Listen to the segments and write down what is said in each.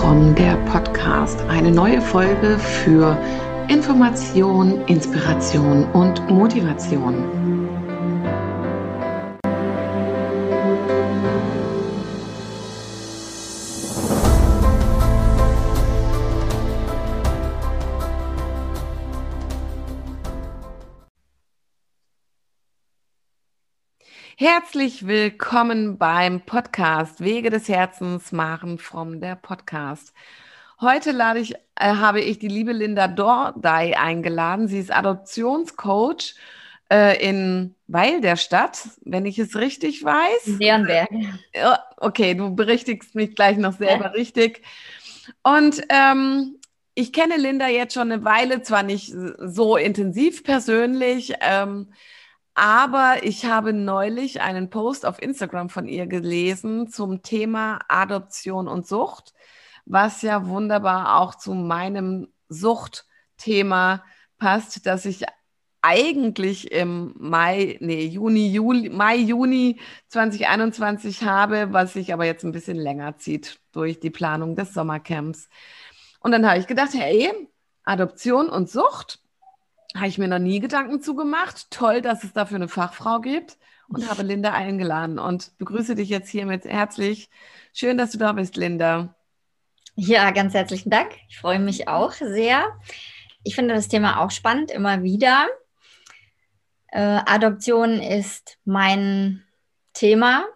Von der Podcast. Eine neue Folge für Information, Inspiration und Motivation. Herzlich willkommen beim Podcast Wege des Herzens, Maren from der Podcast. Heute lade ich, äh, habe ich die liebe Linda Dordai eingeladen. Sie ist Adoptionscoach äh, in Weil der Stadt, wenn ich es richtig weiß. Leonberg. Okay, du berichtigst mich gleich noch selber ja. richtig. Und ähm, ich kenne Linda jetzt schon eine Weile, zwar nicht so intensiv persönlich, ähm, aber ich habe neulich einen Post auf Instagram von ihr gelesen zum Thema Adoption und Sucht, was ja wunderbar auch zu meinem Suchtthema passt, dass ich eigentlich im Mai, nee, Juni, Juli, Mai, Juni 2021 habe, was sich aber jetzt ein bisschen länger zieht durch die Planung des Sommercamps. Und dann habe ich gedacht, hey, Adoption und Sucht, habe ich mir noch nie Gedanken zugemacht. Toll, dass es dafür eine Fachfrau gibt und habe Linda eingeladen und begrüße dich jetzt hiermit herzlich. Schön, dass du da bist, Linda. Ja, ganz herzlichen Dank. Ich freue mich auch sehr. Ich finde das Thema auch spannend, immer wieder. Äh, Adoption ist mein Thema,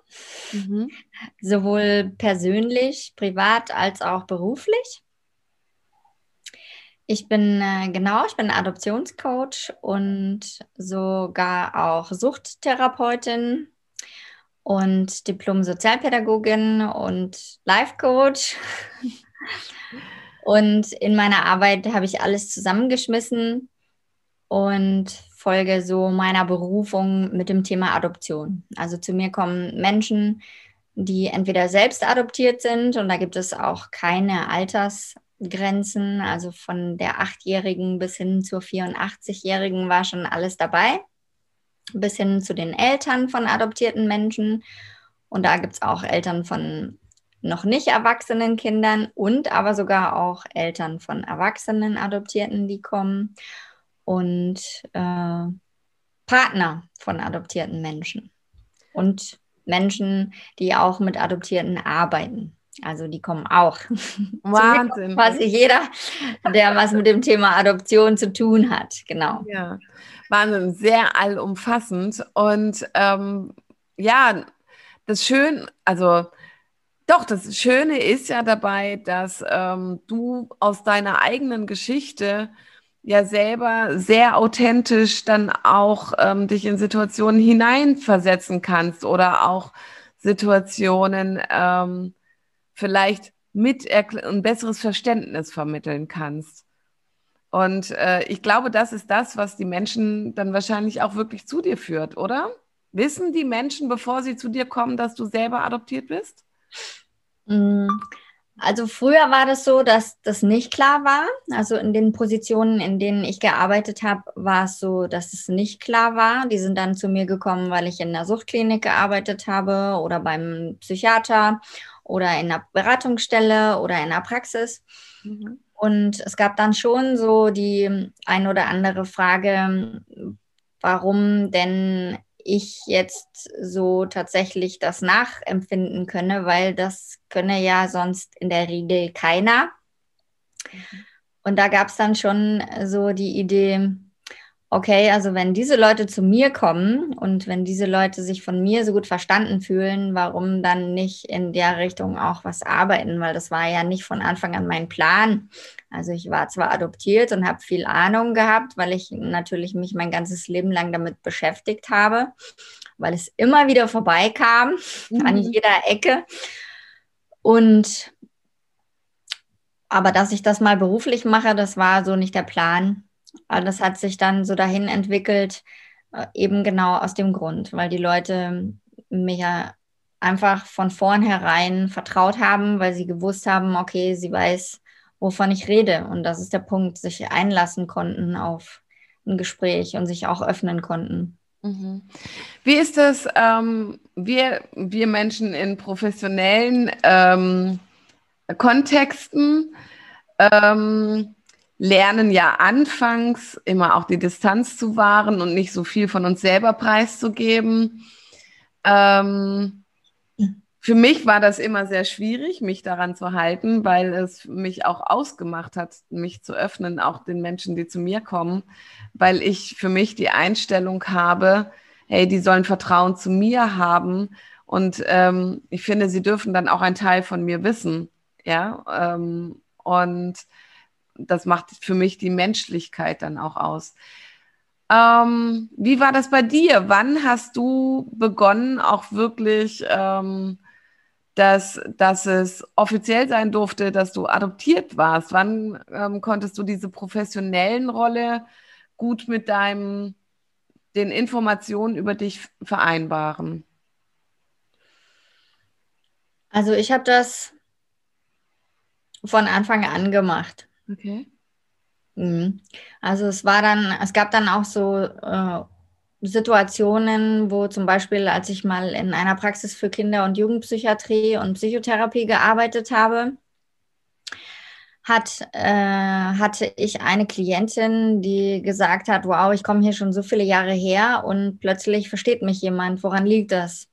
mhm. sowohl persönlich, privat als auch beruflich. Ich bin, äh, genau, ich bin Adoptionscoach und sogar auch Suchttherapeutin und Diplom-Sozialpädagogin und Life-Coach. und in meiner Arbeit habe ich alles zusammengeschmissen und folge so meiner Berufung mit dem Thema Adoption. Also zu mir kommen Menschen, die entweder selbst adoptiert sind und da gibt es auch keine Alters- Grenzen, also von der Achtjährigen bis hin zur 84-Jährigen war schon alles dabei, bis hin zu den Eltern von adoptierten Menschen. Und da gibt es auch Eltern von noch nicht erwachsenen Kindern und aber sogar auch Eltern von erwachsenen Adoptierten, die kommen und äh, Partner von adoptierten Menschen und Menschen, die auch mit Adoptierten arbeiten. Also die kommen auch. Wahnsinn. Quasi jeder, der was mit dem Thema Adoption zu tun hat. Genau. Ja, Wahnsinn, sehr allumfassend. Und ähm, ja, das Schöne, also doch, das Schöne ist ja dabei, dass ähm, du aus deiner eigenen Geschichte ja selber sehr authentisch dann auch ähm, dich in Situationen hineinversetzen kannst oder auch Situationen, ähm, vielleicht mit ein besseres Verständnis vermitteln kannst. Und äh, ich glaube, das ist das, was die Menschen dann wahrscheinlich auch wirklich zu dir führt, oder? Wissen die Menschen, bevor sie zu dir kommen, dass du selber adoptiert bist? Mm, also früher war das so, dass das nicht klar war. Also in den Positionen, in denen ich gearbeitet habe, war es so, dass es nicht klar war. Die sind dann zu mir gekommen, weil ich in der Suchtklinik gearbeitet habe oder beim Psychiater oder in einer Beratungsstelle oder in einer Praxis. Mhm. Und es gab dann schon so die ein oder andere Frage, warum denn ich jetzt so tatsächlich das nachempfinden könne, weil das könne ja sonst in der Regel keiner. Mhm. Und da gab es dann schon so die Idee, okay, also wenn diese Leute zu mir kommen und wenn diese Leute sich von mir so gut verstanden fühlen, warum dann nicht in der Richtung auch was arbeiten? Weil das war ja nicht von Anfang an mein Plan. Also ich war zwar adoptiert und habe viel Ahnung gehabt, weil ich natürlich mich mein ganzes Leben lang damit beschäftigt habe, weil es immer wieder vorbeikam mhm. an jeder Ecke. Und aber dass ich das mal beruflich mache, das war so nicht der Plan. Das hat sich dann so dahin entwickelt, äh, eben genau aus dem Grund, weil die Leute mir ja einfach von vornherein vertraut haben, weil sie gewusst haben, okay, sie weiß, wovon ich rede. Und das ist der Punkt, sich einlassen konnten auf ein Gespräch und sich auch öffnen konnten. Mhm. Wie ist das, ähm, wir, wir Menschen in professionellen ähm, Kontexten ähm, lernen ja anfangs immer auch die Distanz zu wahren und nicht so viel von uns selber preiszugeben. Ähm, für mich war das immer sehr schwierig, mich daran zu halten, weil es mich auch ausgemacht hat, mich zu öffnen, auch den Menschen, die zu mir kommen, weil ich für mich die Einstellung habe, hey, die sollen Vertrauen zu mir haben und ähm, ich finde, sie dürfen dann auch einen Teil von mir wissen, ja, ähm, und das macht für mich die Menschlichkeit dann auch aus. Ähm, wie war das bei dir? Wann hast du begonnen, auch wirklich, ähm, dass, dass es offiziell sein durfte, dass du adoptiert warst? Wann ähm, konntest du diese professionellen Rolle gut mit deinem, den Informationen über dich vereinbaren? Also ich habe das von Anfang an gemacht. Okay. Mhm. Also es war dann, es gab dann auch so äh, Situationen, wo zum Beispiel, als ich mal in einer Praxis für Kinder- und Jugendpsychiatrie und Psychotherapie gearbeitet habe, hat, äh, hatte ich eine Klientin, die gesagt hat, wow, ich komme hier schon so viele Jahre her und plötzlich versteht mich jemand, woran liegt das?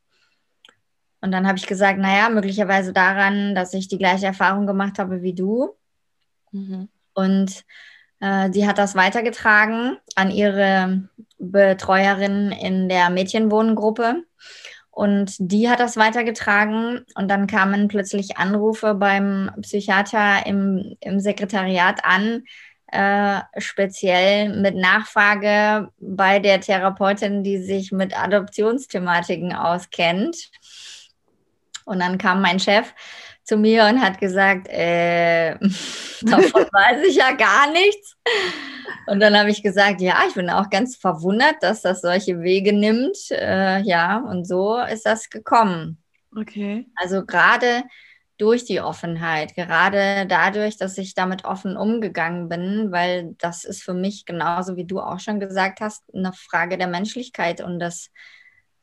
Und dann habe ich gesagt, naja, möglicherweise daran, dass ich die gleiche Erfahrung gemacht habe wie du. Mhm. Und äh, die hat das weitergetragen an ihre Betreuerin in der Mädchenwohngruppe. Und die hat das weitergetragen und dann kamen plötzlich Anrufe beim Psychiater im, im Sekretariat an, äh, speziell mit Nachfrage bei der Therapeutin, die sich mit Adoptionsthematiken auskennt. Und dann kam mein Chef zu mir und hat gesagt, äh, davon weiß ich ja gar nichts. Und dann habe ich gesagt, ja, ich bin auch ganz verwundert, dass das solche Wege nimmt. Äh, ja, und so ist das gekommen. Okay. Also gerade durch die Offenheit, gerade dadurch, dass ich damit offen umgegangen bin, weil das ist für mich genauso wie du auch schon gesagt hast, eine Frage der Menschlichkeit und des,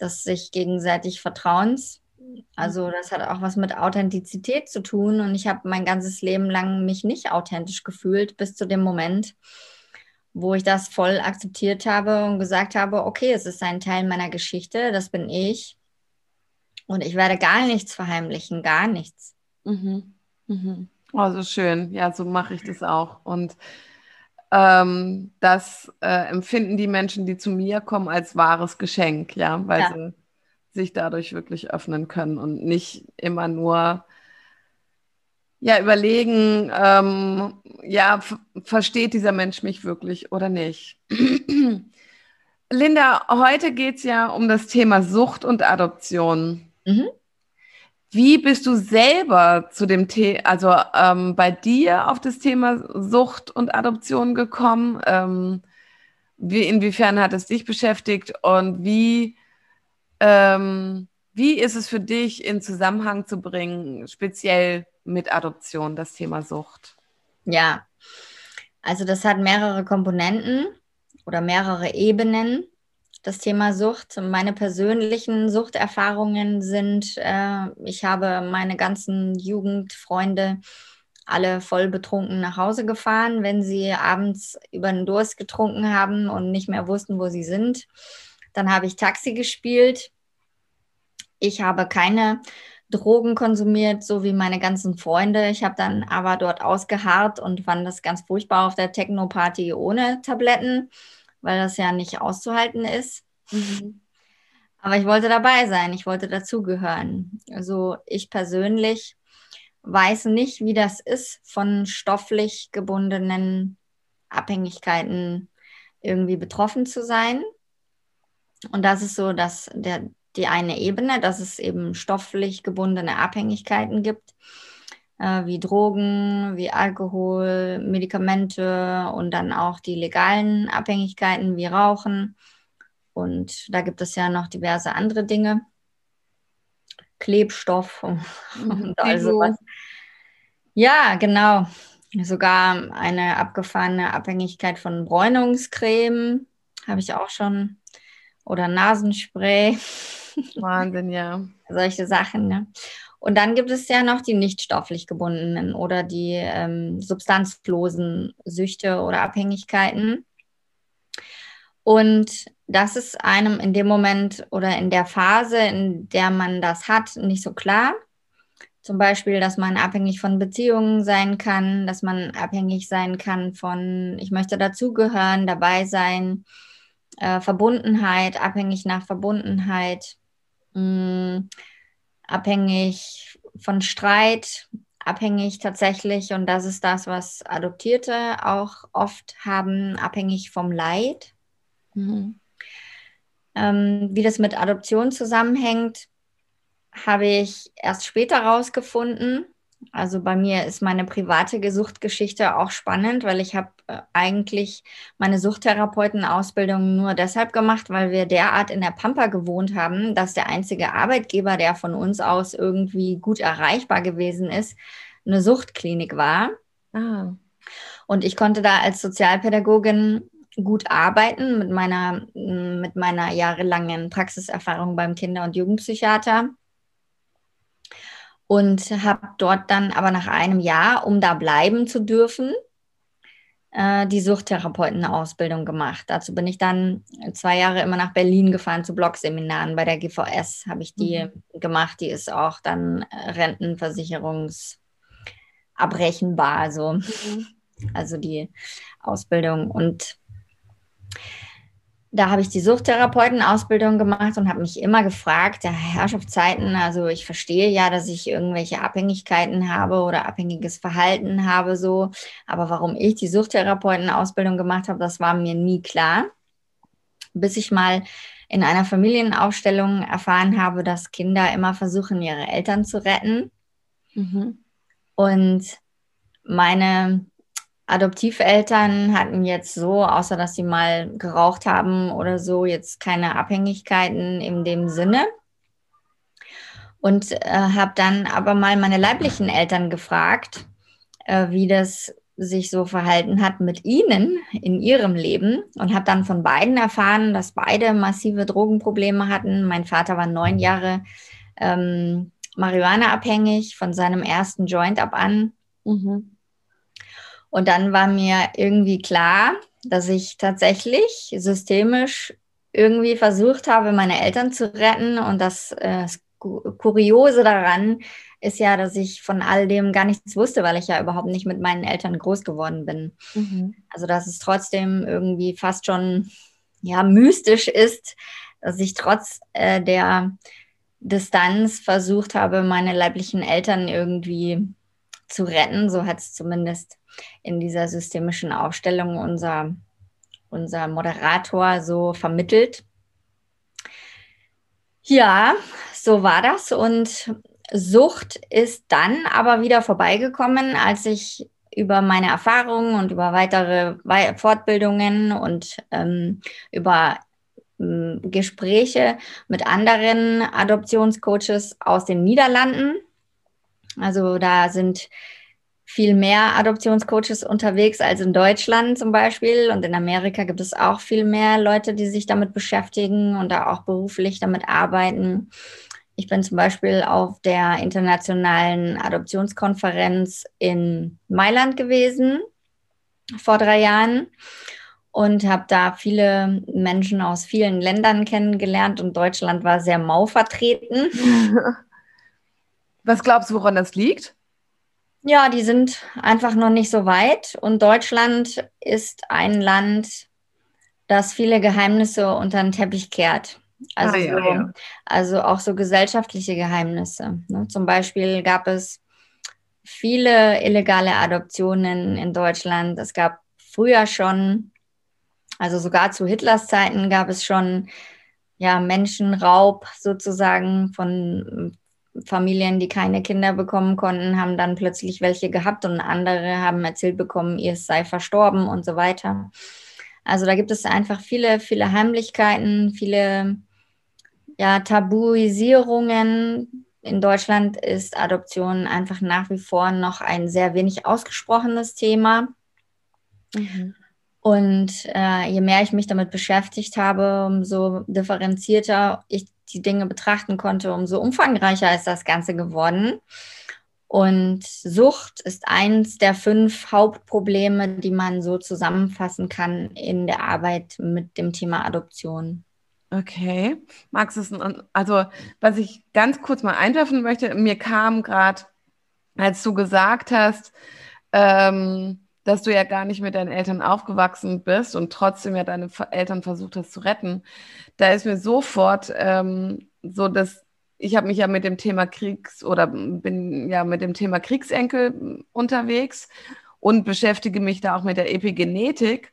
des sich gegenseitig Vertrauens also das hat auch was mit Authentizität zu tun und ich habe mein ganzes Leben lang mich nicht authentisch gefühlt bis zu dem Moment, wo ich das voll akzeptiert habe und gesagt habe, okay, es ist ein Teil meiner Geschichte, das bin ich und ich werde gar nichts verheimlichen, gar nichts. Mhm. Mhm. Oh, so schön. Ja, so mache ich das auch. Und ähm, das äh, empfinden die Menschen, die zu mir kommen, als wahres Geschenk, ja, weil ja. sie sich dadurch wirklich öffnen können und nicht immer nur ja überlegen, ähm, ja, versteht dieser Mensch mich wirklich oder nicht. Linda, heute geht es ja um das Thema Sucht und Adoption. Mhm. Wie bist du selber zu dem Thema, also ähm, bei dir auf das Thema Sucht und Adoption gekommen? Ähm, wie, inwiefern hat es dich beschäftigt und wie ähm, wie ist es für dich in Zusammenhang zu bringen, speziell mit Adoption, das Thema Sucht? Ja, also das hat mehrere Komponenten oder mehrere Ebenen. Das Thema Sucht. Meine persönlichen Suchterfahrungen sind, äh, ich habe meine ganzen Jugendfreunde alle voll betrunken nach Hause gefahren, wenn sie abends über den Durst getrunken haben und nicht mehr wussten, wo sie sind. Dann habe ich Taxi gespielt. Ich habe keine Drogen konsumiert, so wie meine ganzen Freunde. Ich habe dann aber dort ausgeharrt und fand das ganz furchtbar auf der Techno-Party ohne Tabletten, weil das ja nicht auszuhalten ist. Mhm. Aber ich wollte dabei sein, ich wollte dazugehören. Also ich persönlich weiß nicht, wie das ist, von stofflich gebundenen Abhängigkeiten irgendwie betroffen zu sein. Und das ist so, dass der, die eine Ebene, dass es eben stofflich gebundene Abhängigkeiten gibt, äh, wie Drogen, wie Alkohol, Medikamente und dann auch die legalen Abhängigkeiten wie Rauchen. Und da gibt es ja noch diverse andere Dinge. Klebstoff und, und all sowas. Ja, genau. Sogar eine abgefahrene Abhängigkeit von Bräunungscreme habe ich auch schon oder Nasenspray. Wahnsinn, ja. Solche Sachen, ne? Und dann gibt es ja noch die nicht stofflich gebundenen oder die ähm, substanzlosen Süchte oder Abhängigkeiten. Und das ist einem in dem Moment oder in der Phase, in der man das hat, nicht so klar. Zum Beispiel, dass man abhängig von Beziehungen sein kann, dass man abhängig sein kann von, ich möchte dazugehören, dabei sein, äh, Verbundenheit, abhängig nach Verbundenheit, mh, mm, abhängig von Streit, abhängig tatsächlich, und das ist das, was Adoptierte auch oft haben, abhängig vom Leid. Mhm. Ähm, wie das mit Adoption zusammenhängt, habe ich erst später rausgefunden. Also bei mir ist meine private Suchtgeschichte auch spannend, weil ich habe äh, eigentlich meine Suchttherapeutenausbildung nur deshalb gemacht, weil wir derart in der Pampa gewohnt haben, dass der einzige Arbeitgeber, der von uns aus irgendwie gut erreichbar gewesen ist, eine Suchtklinik war. Ah. Und ich konnte da als Sozialpädagogin gut arbeiten mit meiner, mit meiner jahrelangen Praxiserfahrung beim Kinder- und Jugendpsychiater und habe dort dann aber nach einem Jahr, um da bleiben zu dürfen, äh, die Suchttherapeutenausbildung gemacht. Dazu bin ich dann zwei Jahre immer nach Berlin gefahren zu Blogseminaren. Bei der GVS habe ich die mhm. gemacht. Die ist auch dann rentenversicherungsabbrechenbar, so. Mhm. also die Ausbildung. Und da habe ich die Suchttherapeutenausbildung gemacht und habe mich immer gefragt, der Herrschaftszeiten, also ich verstehe ja, dass ich irgendwelche Abhängigkeiten habe oder abhängiges Verhalten habe, so, aber warum ich die Suchttherapeutenausbildung gemacht habe, das war mir nie klar, bis ich mal in einer Familienaufstellung erfahren habe, dass Kinder immer versuchen, ihre Eltern zu retten. Mhm. Und meine Adoptiveltern hatten jetzt so, außer dass sie mal geraucht haben oder so, jetzt keine Abhängigkeiten in dem Sinne. Und äh, habe dann aber mal meine leiblichen Eltern gefragt, äh, wie das sich so verhalten hat mit ihnen in ihrem Leben und habe dann von beiden erfahren, dass beide massive Drogenprobleme hatten. Mein Vater war neun Jahre ähm, Marihuana abhängig von seinem ersten Joint ab an. Mhm. Und dann war mir irgendwie klar, dass ich tatsächlich systemisch irgendwie versucht habe, meine Eltern zu retten. Und das, äh, Kuriose daran ist ja, dass ich von all dem gar nichts wusste, weil ich ja überhaupt nicht mit meinen Eltern groß geworden bin. Mhm. Also dass es trotzdem irgendwie fast schon ja mystisch ist, dass ich trotz äh, der Distanz versucht habe, meine leiblichen Eltern irgendwie zu retten. So hat es zumindest in dieser systemischen Aufstellung unser, unser Moderator so vermittelt. Ja, so war das. Und Sucht ist dann aber wieder vorbeigekommen, als ich über meine Erfahrungen und über weitere Fortbildungen und ähm, über ähm, Gespräche mit anderen Adoptionscoaches aus den Niederlanden. Also da sind viel mehr Adoptionscoaches unterwegs als in Deutschland zum Beispiel. Und in Amerika gibt es auch viel mehr Leute, die sich damit beschäftigen und da auch beruflich damit arbeiten. Ich bin zum Beispiel auf der internationalen Adoptionskonferenz in Mailand gewesen vor drei Jahren und habe da viele Menschen aus vielen Ländern kennengelernt und Deutschland war sehr mau vertreten. Was glaubst du, woran das liegt? Ja, die sind einfach noch nicht so weit. Und Deutschland ist ein Land, das viele Geheimnisse unter den Teppich kehrt. Also, ah, ja, so, ja. also auch so gesellschaftliche Geheimnisse. Ne? Zum Beispiel gab es viele illegale Adoptionen in Deutschland. Es gab früher schon, also sogar zu Hitlers Zeiten gab es schon ja, Menschenraub sozusagen von Familien, die keine Kinder bekommen konnten, haben dann plötzlich welche gehabt und andere haben erzählt bekommen, ihr sei verstorben und so weiter. Also da gibt es einfach viele, viele Heimlichkeiten, viele ja, Tabuisierungen. In Deutschland ist Adoption einfach nach wie vor noch ein sehr wenig ausgesprochenes Thema. Mhm. Und äh, je mehr ich mich damit beschäftigt habe, umso differenzierter ich die Dinge betrachten konnte, umso umfangreicher ist das Ganze geworden. Und Sucht ist eins der fünf Hauptprobleme, die man so zusammenfassen kann in der Arbeit mit dem Thema Adoption. Okay. Es, also was ich ganz kurz mal einwerfen möchte, mir kam gerade, als du gesagt hast, ähm, dass du ja gar nicht mit deinen Eltern aufgewachsen bist und trotzdem ja deine Eltern versucht hast zu retten, da ist mir sofort ähm, so, dass ich habe mich ja mit dem Thema Kriegs- oder bin ja mit dem Thema Kriegsenkel unterwegs und beschäftige mich da auch mit der Epigenetik.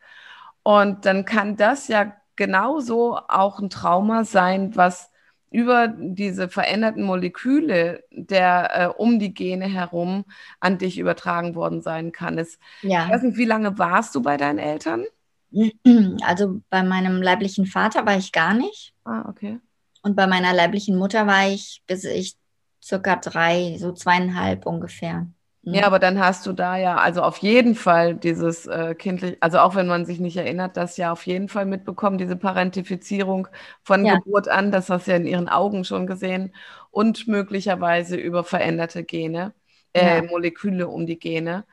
Und dann kann das ja genauso auch ein Trauma sein, was über diese veränderten Moleküle der äh, um die Gene herum an dich übertragen worden sein kann. Es, ja. Ich weiß nicht, wie lange warst du bei deinen Eltern? Also bei meinem leiblichen Vater war ich gar nicht. Ah, okay. Und bei meiner leiblichen Mutter war ich, bis ich circa drei, so zweieinhalb ungefähr. Ja, mhm. aber dann hast du da ja, also auf jeden Fall dieses äh, kindlich, also auch wenn man sich nicht erinnert, das ja auf jeden Fall mitbekommen, diese Parentifizierung von ja. Geburt an, das hast du ja in ihren Augen schon gesehen und möglicherweise über veränderte Gene, äh, ja. Moleküle um die Gene.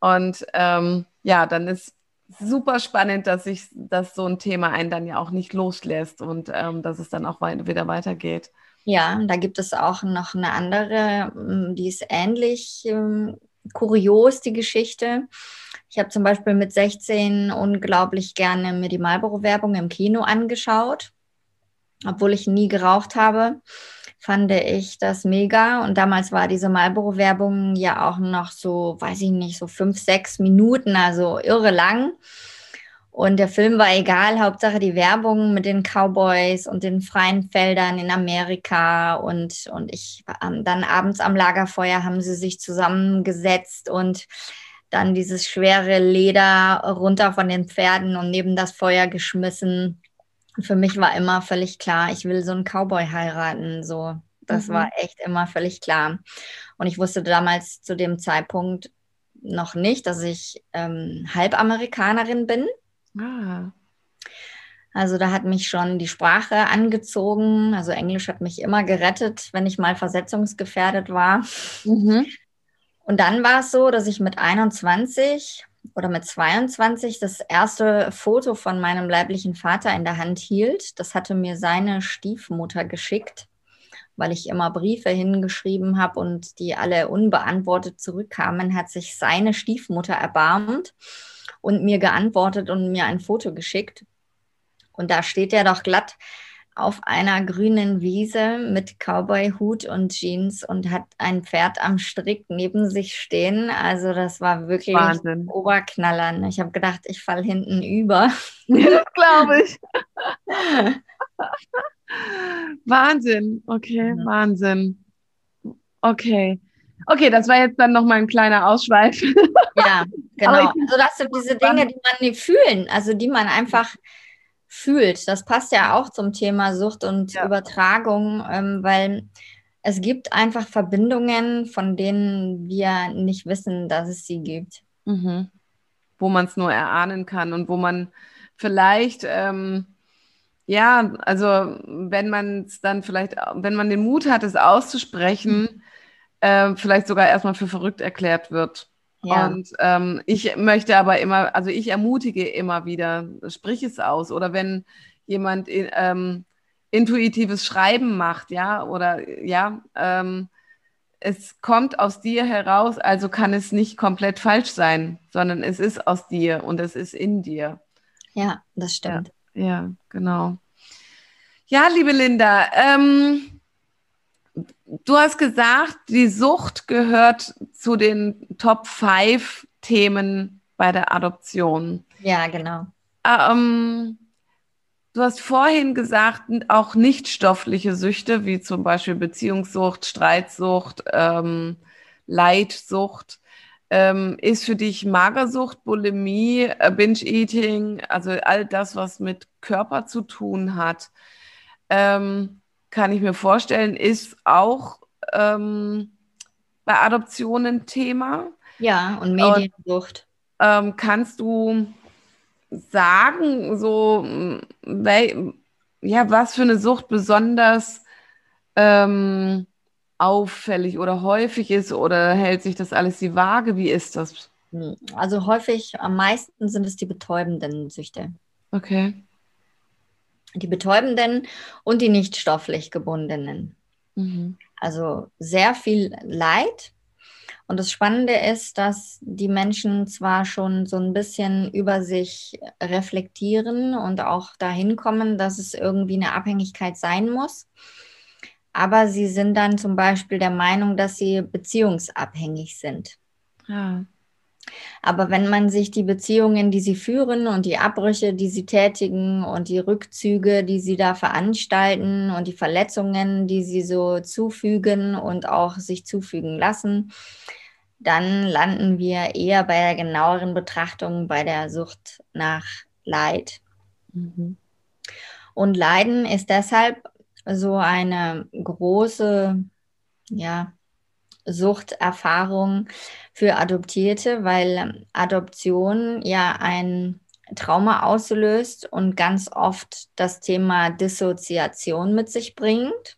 Und ähm, ja, dann ist super spannend, dass sich, dass so ein Thema einen dann ja auch nicht loslässt und ähm, dass es dann auch wieder weitergeht. Ja, da gibt es auch noch eine andere, mm, die ist ähnlich ähm, kurios, die Geschichte. Ich habe zum Beispiel mit 16 unglaublich gerne mir die Marlboro-Werbung im Kino angeschaut, obwohl ich nie geraucht habe fand ich das mega. Und damals war diese Marlboro-Werbung ja auch noch so, weiß ich nicht, so fünf, sechs Minuten, also irre lang. Und der Film war egal, Hauptsache die Werbung mit den Cowboys und den freien Feldern in Amerika. Und, und ich dann abends am Lagerfeuer haben sie sich zusammengesetzt und dann dieses schwere Leder runter von den Pferden und neben das Feuer geschmissen. Und für mich war immer völlig klar, ich will so einen Cowboy heiraten. So, das mhm. war echt immer völlig klar. Und ich wusste damals zu dem Zeitpunkt noch nicht, dass ich ähm, Halbamerikanerin bin. Ah. Also da hat mich schon die Sprache angezogen. Also Englisch hat mich immer gerettet, wenn ich mal versetzungsgefährdet war. Mhm. Und dann war es so, dass ich mit 21 oder mit 22 das erste Foto von meinem leiblichen Vater in der Hand hielt. Das hatte mir seine Stiefmutter geschickt, weil ich immer Briefe hingeschrieben habe und die alle unbeantwortet zurückkamen, hat sich seine Stiefmutter erbarmt und mir geantwortet und mir ein Foto geschickt. Und da steht er doch glatt auf einer grünen Wiese mit Cowboy-Hut und Jeans und hat ein Pferd am Strick neben sich stehen. Also das war wirklich Wahnsinn. Oberknallern. Ich habe gedacht, ich falle hinten über. das glaube ich. Wahnsinn. Okay, mhm. Wahnsinn. Okay. Okay, das war jetzt dann noch mal ein kleiner Ausschweif. Ja, genau. Also das sind diese Dinge, die man nicht fühlen, also die man einfach fühlt. Das passt ja auch zum Thema Sucht und ja. Übertragung, ähm, weil es gibt einfach Verbindungen, von denen wir nicht wissen, dass es sie gibt. Mhm. Wo man es nur erahnen kann und wo man vielleicht ähm, ja, also wenn man es dann vielleicht, wenn man den Mut hat, es auszusprechen, äh, vielleicht sogar erstmal für verrückt erklärt wird. Ja. Und ähm, ich möchte aber immer, also ich ermutige immer wieder, sprich es aus. Oder wenn jemand ähm, intuitives Schreiben macht, ja, oder ja, ähm, es kommt aus dir heraus, also kann es nicht komplett falsch sein, sondern es ist aus dir und es ist in dir. Ja, das stimmt. Ja, ja genau. Ja, liebe Linda, ähm, du hast gesagt, die Sucht gehört zu den Top 5 Themen bei der Adoption. Ja, genau. Ähm, du hast vorhin gesagt, auch nicht stoffliche Süchte, wie zum Beispiel Beziehungssucht, Streitsucht, ähm, Leidsucht, ähm, ist für dich Magersucht, Bulimie, äh, Binge-Eating, also all das, was mit Körper zu tun hat. Ähm, kann ich mir vorstellen, ist auch ähm, bei Adoptionen Thema. Ja, und Mediensucht. Und, ähm, kannst du sagen, so wel ja, was für eine Sucht besonders ähm, auffällig oder häufig ist oder hält sich das alles die Waage? Wie ist das? Hm, also häufig, am meisten sind es die betäubenden Süchte. Okay. Die betäubenden und die nicht stofflich gebundenen. Mhm. Also sehr viel Leid. Und das Spannende ist, dass die Menschen zwar schon so ein bisschen über sich reflektieren und auch dahin kommen, dass es irgendwie eine Abhängigkeit sein muss, aber sie sind dann zum Beispiel der Meinung, dass sie beziehungsabhängig sind. Ja. Aber wenn man sich die Beziehungen, die sie führen und die Abbrüche, die sie tätigen und die Rückzüge, die sie da veranstalten und die Verletzungen, die sie so zufügen und auch sich zufügen lassen, dann landen wir eher bei der genaueren Betrachtung bei der Sucht nach Leid. Mhm. Und Leiden ist deshalb so eine große, ja, Suchterfahrung für Adoptierte, weil Adoption ja ein Trauma auslöst und ganz oft das Thema Dissoziation mit sich bringt.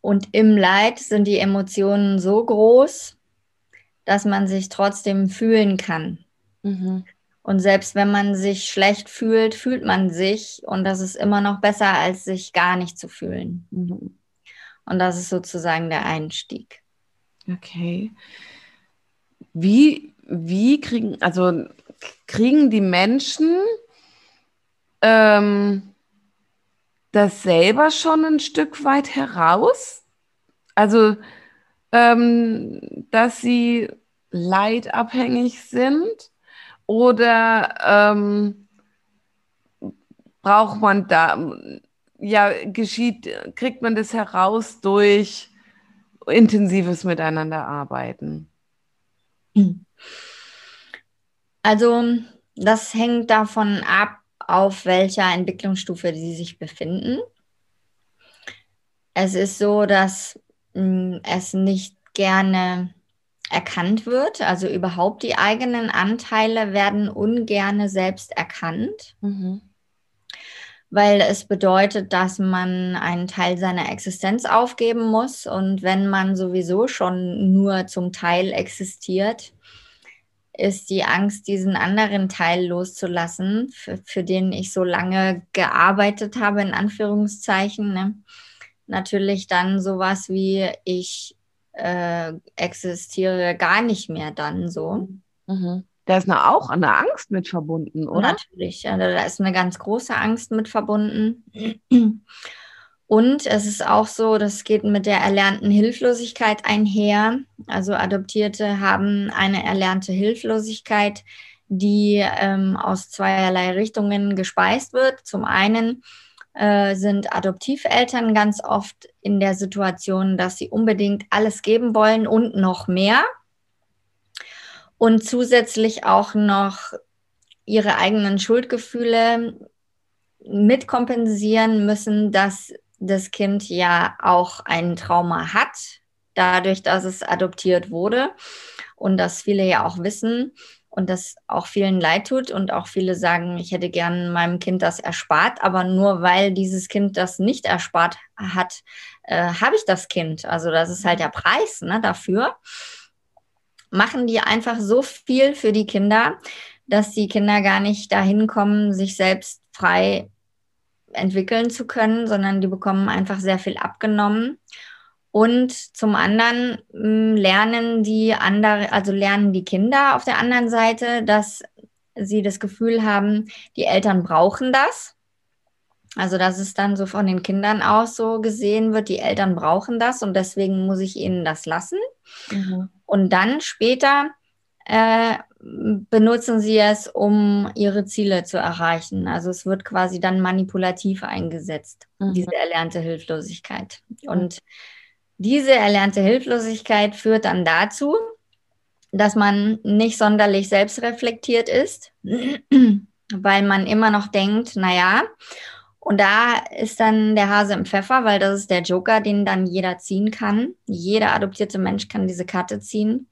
Und im Leid sind die Emotionen so groß, dass man sich trotzdem fühlen kann. Mhm. Und selbst wenn man sich schlecht fühlt, fühlt man sich. Und das ist immer noch besser, als sich gar nicht zu fühlen. Mhm. Und das ist sozusagen der Einstieg. Okay. Wie, wie kriegen, also kriegen die Menschen ähm, das selber schon ein Stück weit heraus? Also, ähm, dass sie leidabhängig sind? Oder ähm, braucht man da ja, geschieht, kriegt man das heraus durch intensives Miteinander arbeiten? Also, das hängt davon ab, auf welcher Entwicklungsstufe sie sich befinden. Es ist so, dass mh, hm, es nicht gerne erkannt wird. Also überhaupt die eigenen Anteile werden ungerne selbst erkannt. Mhm weil es bedeutet, dass man einen Teil seiner Existenz aufgeben muss. Und wenn man sowieso schon nur zum Teil existiert, ist die Angst, diesen anderen Teil loszulassen, für, für den ich so lange gearbeitet habe, in Anführungszeichen. Ne? Natürlich dann sowas wie, ich äh, existiere gar nicht mehr dann so. Mhm. Da ist eine, auch eine Angst mit verbunden, oder? Natürlich, ja, da ist eine ganz große Angst mit verbunden. Und es ist auch so, das geht mit der erlernten Hilflosigkeit einher. Also Adoptierte haben eine erlernte Hilflosigkeit, die ähm, aus zweierlei Richtungen gespeist wird. Zum einen äh, sind Adoptiveltern ganz oft in der Situation, dass sie unbedingt alles geben wollen und noch mehr und zusätzlich auch noch ihre eigenen Schuldgefühle mitkompensieren müssen, dass das Kind ja auch ein Trauma hat, dadurch, dass es adoptiert wurde. Und dass viele ja auch wissen und das auch vielen leid tut. Und auch viele sagen, ich hätte gern meinem Kind das erspart, aber nur weil dieses Kind das nicht erspart hat, äh, habe ich das Kind. Also das ist halt der Preis ne, dafür machen die einfach so viel für die Kinder, dass die Kinder gar nicht dahin kommen, sich selbst frei entwickeln zu können, sondern die bekommen einfach sehr viel abgenommen. Und zum anderen hm, lernen die andere, also lernen die Kinder auf der anderen Seite, dass sie das Gefühl haben, die Eltern brauchen das. Also, dass es dann so von den Kindern aus so gesehen wird, die Eltern brauchen das und deswegen muss ich ihnen das lassen. Mhm. Und dann später äh, benutzen sie es, um ihre Ziele zu erreichen. Also es wird quasi dann manipulativ eingesetzt, mhm. diese erlernte Hilflosigkeit. Und diese erlernte Hilflosigkeit führt dann dazu, dass man nicht sonderlich selbstreflektiert ist, weil man immer noch denkt, naja, und da ist dann der Hase im Pfeffer, weil das ist der Joker, den dann jeder ziehen kann. Jeder adoptierte Mensch kann diese Karte ziehen.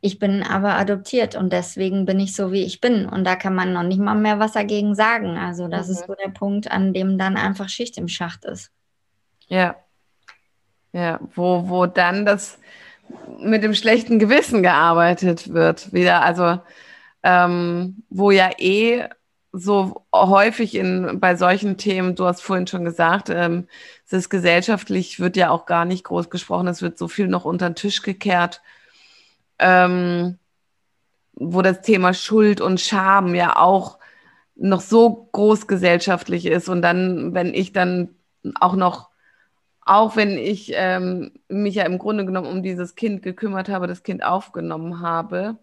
Ich bin aber adoptiert und deswegen bin ich so, wie ich bin. Und da kann man noch nicht mal mehr was dagegen sagen. Also das mhm. ist so der Punkt, an dem dann einfach Schicht im Schacht ist. Ja. Ja, wo, wo dann das mit dem schlechten Gewissen gearbeitet wird. Wieder, also ähm, wo ja eh so häufig in, bei solchen Themen, du hast vorhin schon gesagt, ähm, es ist gesellschaftlich, wird ja auch gar nicht groß gesprochen, es wird so viel noch unter den Tisch gekehrt, ähm, wo das Thema Schuld und Scham ja auch noch so groß gesellschaftlich ist. Und dann, wenn ich dann auch noch, auch wenn ich ähm, mich ja im Grunde genommen um dieses Kind gekümmert habe, das Kind aufgenommen habe,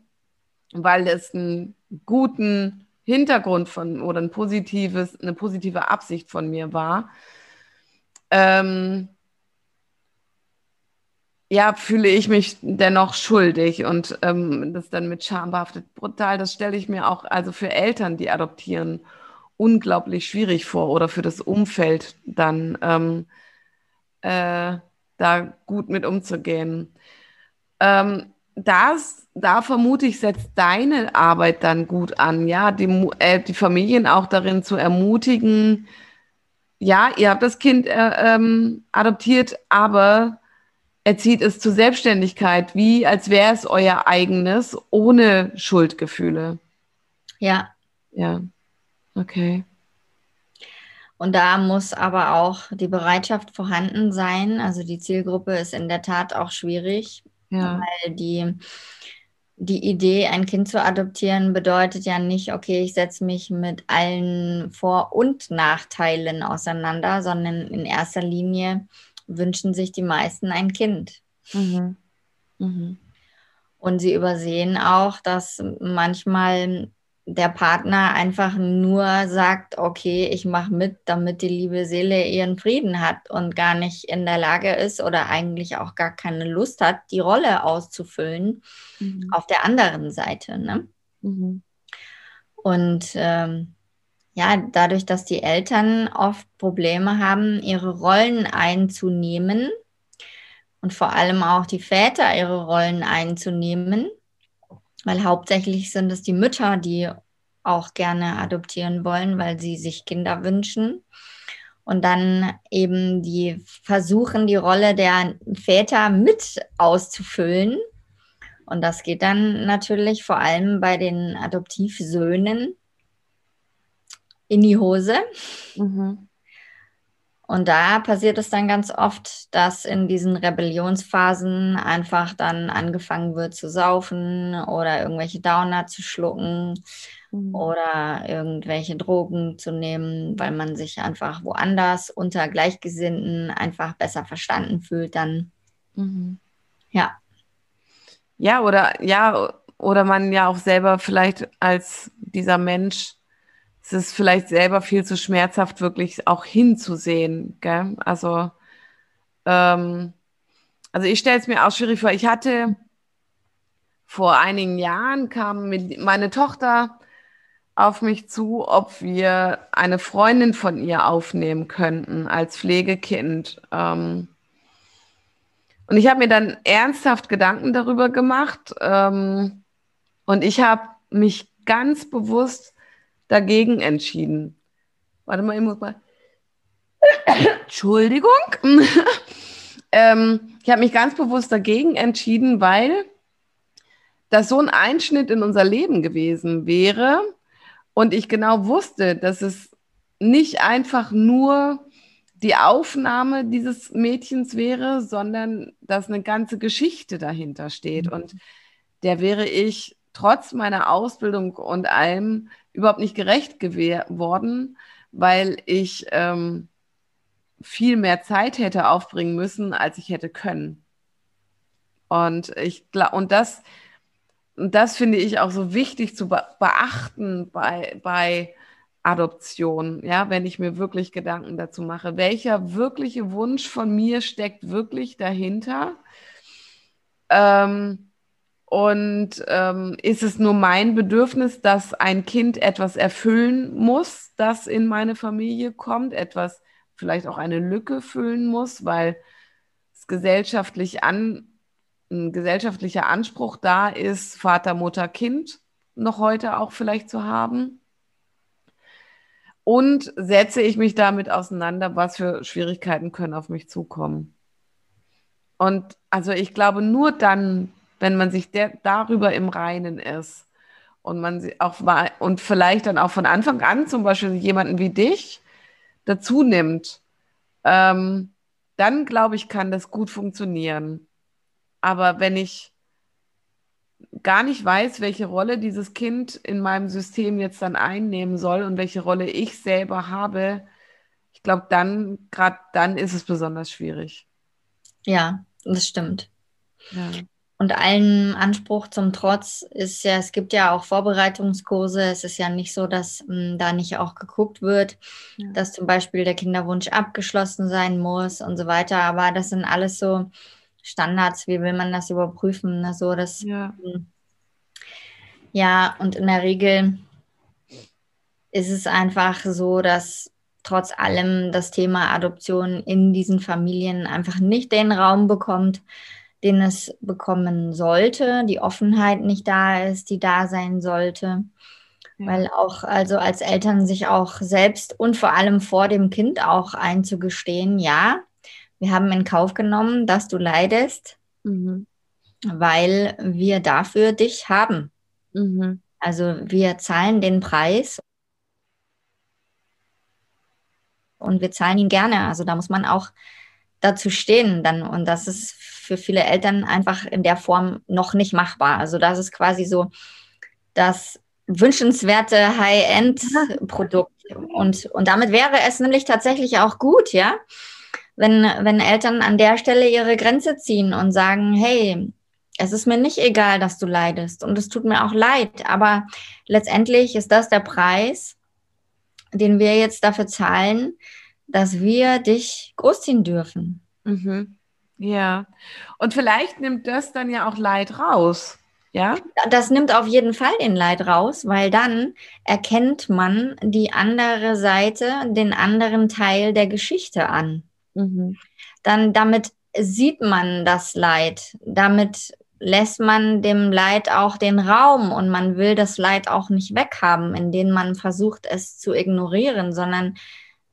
weil es einen guten Hintergrund von oder ein positives, eine positive Absicht von mir war, ähm, ja, fühle ich mich dennoch schuldig und ähm, das dann mit Scham behaftet. Brutal, das stelle ich mir auch also für Eltern, die adoptieren, unglaublich schwierig vor oder für das Umfeld dann ähm, äh, da gut mit umzugehen. Ähm, das, da vermute ich, setzt deine Arbeit dann gut an, ja, die, äh, die Familien auch darin zu ermutigen, ja, ihr habt das Kind äh, ähm, adoptiert, aber erzieht es zur Selbstständigkeit, wie als wäre es euer eigenes, ohne Schuldgefühle. Ja. Ja. Okay. Und da muss aber auch die Bereitschaft vorhanden sein. Also die Zielgruppe ist in der Tat auch schwierig, ja. weil die, die Idee, ein Kind zu adoptieren, bedeutet ja nicht, okay, ich setze mich mit allen Vor- und Nachteilen auseinander, sondern in erster Linie wünschen sich die meisten ein Kind. Mhm. Mhm. Und sie übersehen auch, dass manchmal der Partner einfach nur sagt, okay, ich mache mit, damit die liebe Seele ihren Frieden hat und gar nicht in der Lage ist oder eigentlich auch gar keine Lust hat, die Rolle auszufüllen mhm. auf der anderen Seite. Ne? Mhm. Und ähm, ja, dadurch, dass die Eltern oft Probleme haben, ihre Rollen einzunehmen und vor allem auch die Väter ihre Rollen einzunehmen, weil hauptsächlich sind es die Mütter, die auch gerne adoptieren wollen, weil sie sich Kinder wünschen. Und dann eben die versuchen, die Rolle der Väter mit auszufüllen. Und das geht dann natürlich vor allem bei den Adoptivsöhnen in die Hose. Mhm. Und da passiert es dann ganz oft, dass in diesen Rebellionsphasen einfach dann angefangen wird zu saufen oder irgendwelche Downer zu schlucken mhm. oder irgendwelche Drogen zu nehmen, weil man sich einfach woanders unter Gleichgesinnten einfach besser verstanden fühlt dann. Mhm. Ja. Ja, oder ja, oder man ja auch selber vielleicht als dieser Mensch es ist vielleicht selber viel zu schmerzhaft, wirklich auch hinzusehen. Gell? Also, ähm, also ich stelle es mir auch schwierig vor. Ich hatte vor einigen Jahren kam meine Tochter auf mich zu, ob wir eine Freundin von ihr aufnehmen könnten als Pflegekind. Ähm, und ich habe mir dann ernsthaft Gedanken darüber gemacht. Ähm, und ich habe mich ganz bewusst dagegen entschieden. Warte mal, ich muss mal. Entschuldigung. ähm, ich habe mich ganz bewusst dagegen entschieden, weil das so ein Einschnitt in unser Leben gewesen wäre und ich genau wusste, dass es nicht einfach nur die Aufnahme dieses Mädchens wäre, sondern dass eine ganze Geschichte dahinter steht. Mhm. Und der wäre ich trotz meiner Ausbildung und allem überhaupt nicht gerecht geworden, weil ich ähm, viel mehr Zeit hätte aufbringen müssen, als ich hätte können. Und ich und das, das finde ich auch so wichtig zu beachten bei, bei Adoption, ja, wenn ich mir wirklich Gedanken dazu mache, welcher wirkliche Wunsch von mir steckt wirklich dahinter? Ähm, und ähm, ist es nur mein Bedürfnis, dass ein Kind etwas erfüllen muss, das in meine Familie kommt, etwas vielleicht auch eine Lücke füllen muss, weil es gesellschaftlich ein gesellschaftlicher Anspruch da ist, Vater, Mutter, Kind noch heute auch vielleicht zu haben? Und setze ich mich damit auseinander, was für Schwierigkeiten können auf mich zukommen? Und also ich glaube, nur dann, wenn man sich der, darüber im Reinen ist und man sie auch und vielleicht dann auch von Anfang an zum Beispiel jemanden wie dich dazu nimmt, ähm, dann glaube ich, kann das gut funktionieren. Aber wenn ich gar nicht weiß, welche Rolle dieses Kind in meinem System jetzt dann einnehmen soll und welche Rolle ich selber habe, ich glaube, dann, gerade dann ist es besonders schwierig. Ja, das stimmt. Ja. Und allen Anspruch zum Trotz ist ja, es gibt ja auch Vorbereitungskurse. Es ist ja nicht so, dass m, hm, da nicht auch geguckt wird, ja. dass zum Beispiel der Kinderwunsch abgeschlossen sein muss und so weiter. Aber das sind alles so Standards. Wie will man das überprüfen? Ne? So, dass, ja. Hm, ja, und in der Regel ist es einfach so, dass trotz allem das Thema Adoption in diesen Familien einfach nicht den Raum bekommt, den es bekommen sollte, die Offenheit nicht da ist, die da sein sollte. Ja. Weil auch, also als Eltern sich auch selbst und vor allem vor dem Kind auch einzugestehen, ja, wir haben in Kauf genommen, dass du leidest, mhm. weil wir dafür dich haben. Mhm. Also wir zahlen den Preis und wir zahlen ihn gerne. Also da muss man auch dazu stehen dann. Und das ist für viele Eltern einfach in der Form noch nicht machbar. Also das ist quasi so das wünschenswerte High-End-Produkt. Und, und damit wäre es nämlich tatsächlich auch gut, ja, wenn, wenn Eltern an der Stelle ihre Grenze ziehen und sagen, hey, es ist mir nicht egal, dass du leidest und es tut mir auch leid, aber letztendlich ist das der Preis, den wir jetzt dafür zahlen, dass wir dich großziehen dürfen. Mhm. Ja. Und vielleicht nimmt das dann ja auch Leid raus. Ja? Das nimmt auf jeden Fall den Leid raus, weil dann erkennt man die andere Seite, den anderen Teil der Geschichte an. Mhm. Dann damit sieht man das Leid. Damit lässt man dem Leid auch den Raum und man will das Leid auch nicht weghaben, indem man versucht, es zu ignorieren, sondern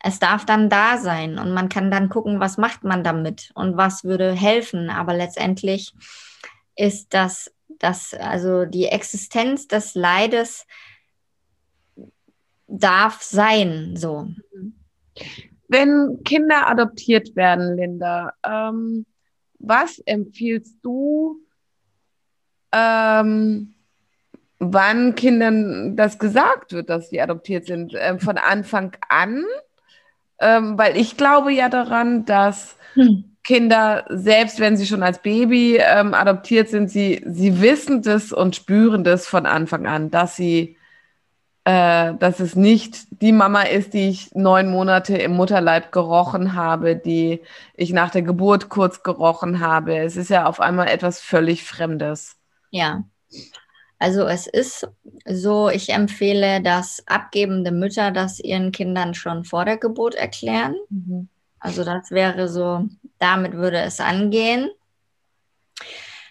es darf dann da sein und man kann dann gucken, was macht man damit und was würde helfen. Aber letztendlich ist das, das also die Existenz des Leides darf sein, so. Wenn Kinder adoptiert werden, Linda, ähm, was empfiehlst du ähm, wann Kindern das gesagt wird, dass sie adoptiert sind, ähm, von Anfang an, ähm, weil ich glaube ja daran, dass hm. Kinder, selbst wenn sie schon als Baby ähm, adoptiert sind, sie, sie wissen das und spüren das von Anfang an, dass sie äh, dass es nicht die Mama ist, die ich neun Monate im Mutterleib gerochen habe, die ich nach der Geburt kurz gerochen habe. Es ist ja auf einmal etwas völlig Fremdes. Ja. Also es ist so, ich empfehle, dass abgebende Mütter das ihren Kindern schon vor der Geburt erklären. Mhm. Also das wäre so, damit würde es angehen.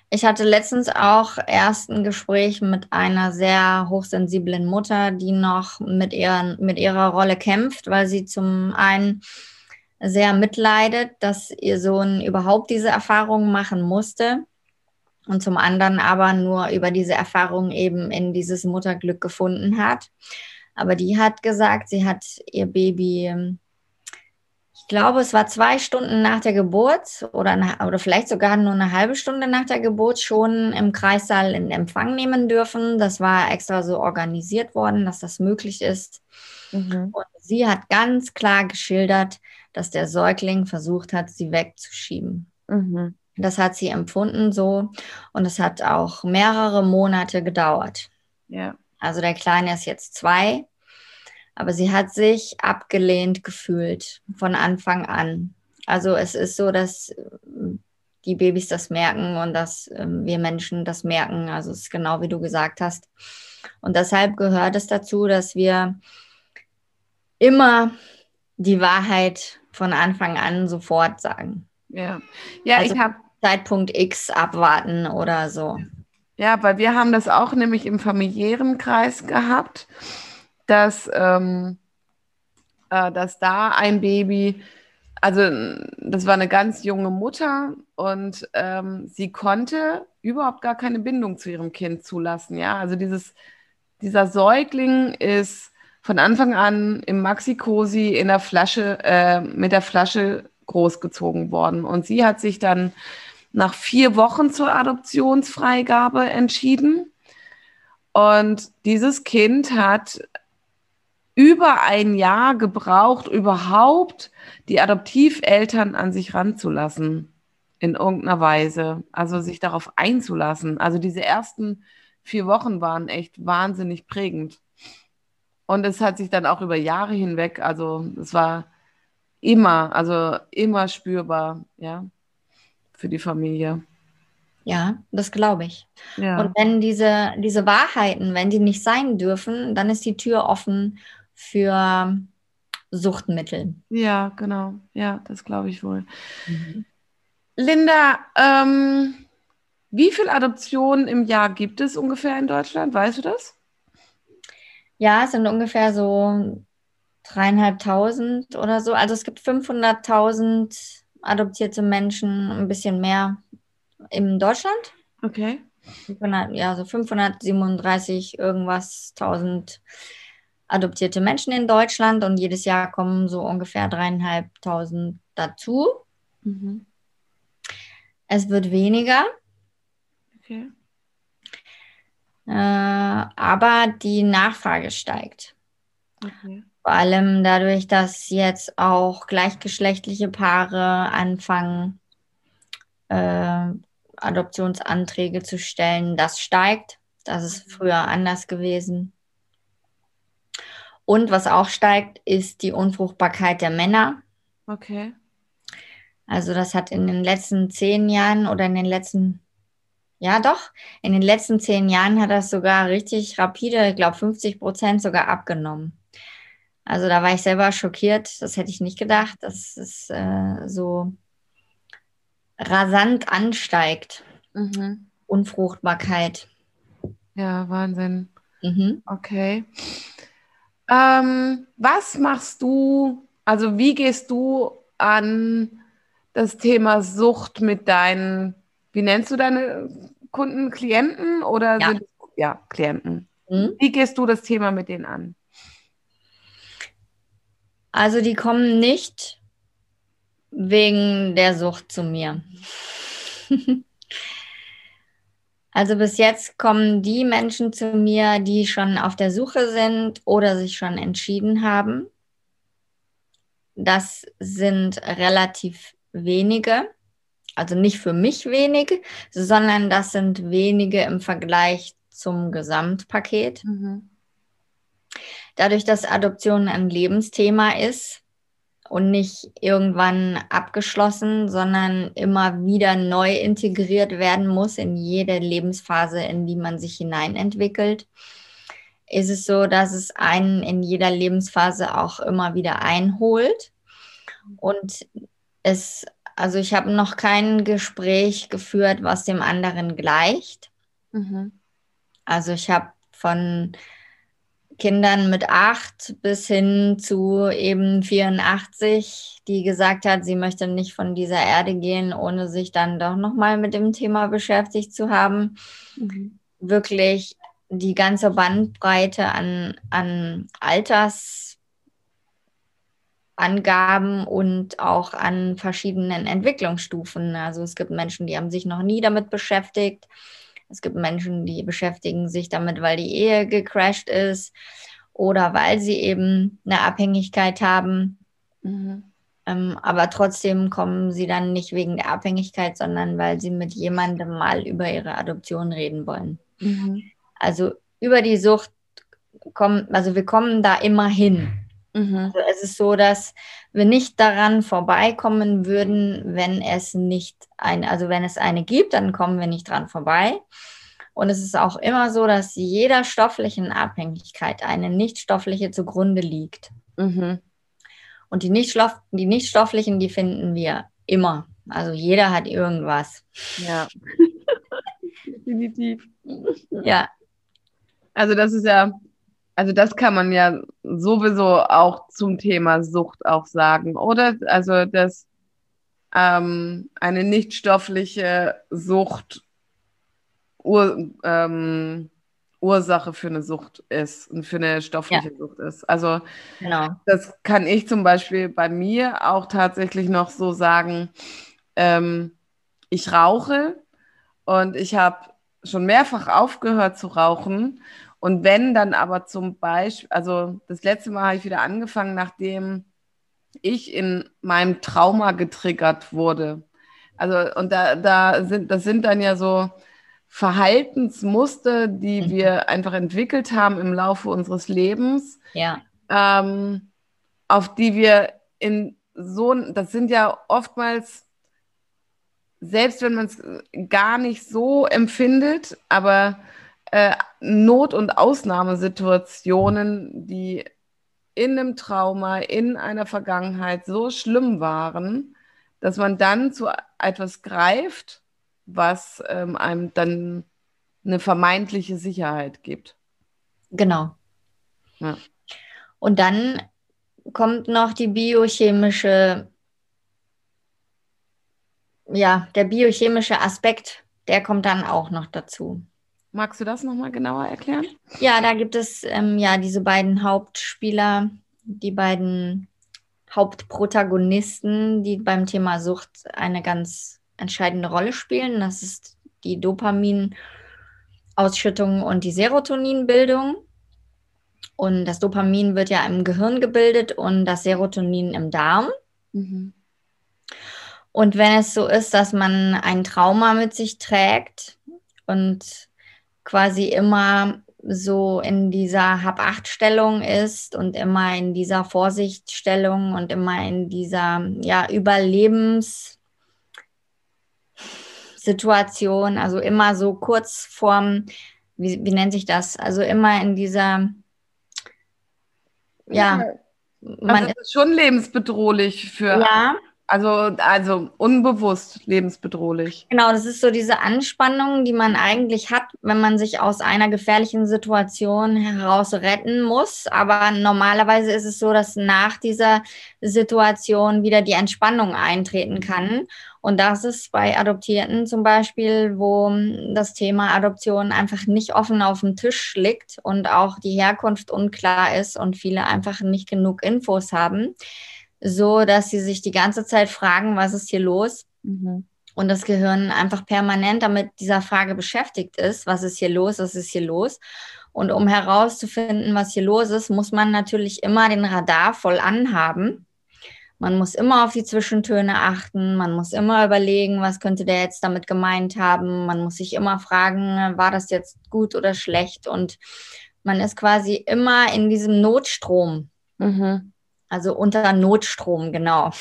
Ich hatte letztens auch erst ein Gespräch mit einer sehr hochsensiblen Mutter, die noch mit, ihren, mit ihrer Rolle kämpft, weil sie zum einen sehr mitleidet, dass ihr Sohn überhaupt diese Erfahrung machen musste und zum anderen aber nur über diese Erfahrung eben in dieses Mutterglück gefunden hat. Aber die hat gesagt, sie hat ihr Baby, ähm, ich glaube, es war zwei Stunden nach der Geburt oder, oder vielleicht sogar nur eine halbe Stunde nach der Geburt schon im Kreissaal in Empfang nehmen dürfen. Das war extra so organisiert worden, dass das möglich ist. Mhm. Und sie hat ganz klar geschildert, dass der Säugling versucht hat, sie wegzuschieben. Mhm. Das hat sie empfunden so und es hat auch mehrere Monate gedauert. Ja. Also der Kleine ist jetzt zwei, aber sie hat sich abgelehnt gefühlt von Anfang an. Also es ist so, dass äh, die Babys das merken und dass ähm, wir Menschen das merken. Also es ist genau wie du gesagt hast. Und deshalb gehört es dazu, dass wir immer die Wahrheit von Anfang an sofort sagen. Ja, ja, also, ich habe Zeitpunkt X abwarten oder so. Ja, weil wir haben das auch nämlich im familiären Kreis gehabt, dass, ähm, äh, dass da ein Baby, also das war eine ganz junge Mutter und ähm, sie konnte überhaupt gar keine Bindung zu ihrem Kind zulassen. Ja, also dieses, dieser Säugling ist von Anfang an im Maxi-Cosi in der Flasche, äh, mit der Flasche großgezogen worden. Und sie hat sich dann nach vier Wochen zur Adoptionsfreigabe entschieden. Und dieses Kind hat über ein Jahr gebraucht, überhaupt die Adoptiveltern an sich ranzulassen, in irgendeiner Weise. Also sich darauf einzulassen. Also diese ersten vier Wochen waren echt wahnsinnig prägend. Und es hat sich dann auch über Jahre hinweg, also es war immer, also immer spürbar, ja für die Familie. Ja, das glaube ich. Ja. Und wenn diese, diese Wahrheiten, wenn die nicht sein dürfen, dann ist die Tür offen für Suchtmittel. Ja, genau. Ja, das glaube ich wohl. Mhm. Linda, ähm, wie viele Adoptionen im Jahr gibt es ungefähr in Deutschland? Weißt du das? Ja, es sind ungefähr so dreieinhalbtausend oder so. Also es gibt 500.000 adoptierte Menschen, ein bisschen mehr in Deutschland. Okay. 500, ja, so 537 irgendwas, 1000 adoptierte Menschen in Deutschland und jedes Jahr kommen so ungefähr dreieinhalbtausend dazu. Mhm. Es wird weniger. Okay. Äh, aber die Nachfrage steigt. Okay. Vor allem dadurch, dass jetzt auch gleichgeschlechtliche Paare anfangen, äh, Adoptionsanträge zu stellen. Das steigt. Das ist mhm. früher anders gewesen. Und was auch steigt, ist die Unfruchtbarkeit der Männer. Okay. Also das hat in den letzten zehn Jahren oder in den letzten, ja doch, in den letzten zehn Jahren hat das sogar richtig rapide, ich glaube 50 Prozent sogar abgenommen. Also da war ich selber schockiert. Das hätte ich nicht gedacht, dass es äh, so rasant ansteigt. Mhm. Unfruchtbarkeit. Ja, Wahnsinn. Mhm. Okay. Ähm, was machst du, also wie gehst du an das Thema Sucht mit deinen, wie nennst du deine Kunden, Klienten oder ja, sind, ja Klienten? Mhm. Wie gehst du das Thema mit denen an? Also die kommen nicht wegen der Sucht zu mir. also bis jetzt kommen die Menschen zu mir, die schon auf der Suche sind oder sich schon entschieden haben. Das sind relativ wenige, also nicht für mich wenige, sondern das sind wenige im Vergleich zum Gesamtpaket. Mhm. Dadurch, dass Adoption ein Lebensthema ist und nicht irgendwann abgeschlossen, sondern immer wieder neu integriert werden muss in jede Lebensphase, in die man sich hineinentwickelt, ist es so, dass es einen in jeder Lebensphase auch immer wieder einholt. Und es, also ich habe noch kein Gespräch geführt, was dem anderen gleicht. Mhm. Also ich habe von Kindern mit acht bis hin zu eben 84, die gesagt hat, sie möchte nicht von dieser Erde gehen, ohne sich dann doch nochmal mit dem Thema beschäftigt zu haben. Mhm. Wirklich die ganze Bandbreite an, an Altersangaben und auch an verschiedenen Entwicklungsstufen. Also es gibt Menschen, die haben sich noch nie damit beschäftigt es gibt Menschen, die beschäftigen sich damit, weil die Ehe gecrashed ist oder weil sie eben eine Abhängigkeit haben. Mhm. Ähm, aber trotzdem kommen sie dann nicht wegen der Abhängigkeit, sondern weil sie mit jemandem mal über ihre Adoption reden wollen. Mhm. Also über die Sucht kommen, also wir kommen da immer hin. Mhm. Also es ist so, dass wir nicht daran vorbeikommen würden, wenn es nicht eine, also wenn es eine gibt, dann kommen wir nicht dran vorbei. Und es ist auch immer so, dass jeder stofflichen Abhängigkeit eine nichtstoffliche zugrunde liegt. Mhm. Und die, Nichtstoff, die nichtstofflichen, die finden wir immer. Also jeder hat irgendwas. Ja. Definitiv. Ja. Also das ist ja, also das kann man ja sowieso auch zum Thema Sucht auch sagen, oder? Also dass ähm, eine nichtstoffliche Sucht Ur, ähm, Ursache für eine Sucht ist und für eine stoffliche ja. Sucht ist. Also genau. das kann ich zum Beispiel bei mir auch tatsächlich noch so sagen. Ähm, ich rauche und ich habe schon mehrfach aufgehört zu rauchen. Und wenn dann aber zum Beispiel, also das letzte Mal habe ich wieder angefangen, nachdem ich in meinem Trauma getriggert wurde. Also, und da, da sind, das sind dann ja so, Verhaltensmuster, die mhm. wir einfach entwickelt haben im Laufe unseres Lebens, ja. ähm, auf die wir in so, das sind ja oftmals, selbst wenn man es gar nicht so empfindet, aber äh, Not- und Ausnahmesituationen, die in einem Trauma, in einer Vergangenheit so schlimm waren, dass man dann zu etwas greift, was ähm, einem dann eine vermeintliche Sicherheit gibt. Genau. Ja. Und dann kommt noch die biochemische, ja, der biochemische Aspekt, der kommt dann auch noch dazu. Magst du das nochmal genauer erklären? Ja, da gibt es ähm, ja diese beiden Hauptspieler, die beiden Hauptprotagonisten, die beim Thema Sucht eine ganz entscheidende Rolle spielen. Das ist die Dopaminausschüttung und die Serotoninbildung. Und das Dopamin wird ja im Gehirn gebildet und das Serotonin im Darm. Mhm. Und wenn es so ist, dass man ein Trauma mit sich trägt und quasi immer so in dieser Hab-Acht-Stellung ist und immer in dieser Vorsichtsstellung und immer in dieser ja, Überlebens- Situation, also immer so kurz vorm, wie, wie nennt sich das? Also immer in dieser, ja. Man also ist schon lebensbedrohlich für. Ja. Also, also unbewusst lebensbedrohlich. Genau, das ist so diese Anspannung, die man eigentlich hat, wenn man sich aus einer gefährlichen Situation heraus retten muss. Aber normalerweise ist es so, dass nach dieser Situation wieder die Entspannung eintreten kann. Und das ist bei Adoptierten zum Beispiel, wo das Thema Adoption einfach nicht offen auf dem Tisch liegt und auch die Herkunft unklar ist und viele einfach nicht genug Infos haben, so dass sie sich die ganze Zeit fragen, was ist hier los? Mhm. Und das Gehirn einfach permanent damit dieser Frage beschäftigt ist, was ist hier los, was ist hier los? Und um herauszufinden, was hier los ist, muss man natürlich immer den Radar voll anhaben man muss immer auf die Zwischentöne achten, man muss immer überlegen, was könnte der jetzt damit gemeint haben, man muss sich immer fragen, war das jetzt gut oder schlecht und man ist quasi immer in diesem Notstrom, mhm. Also unter Notstrom, genau.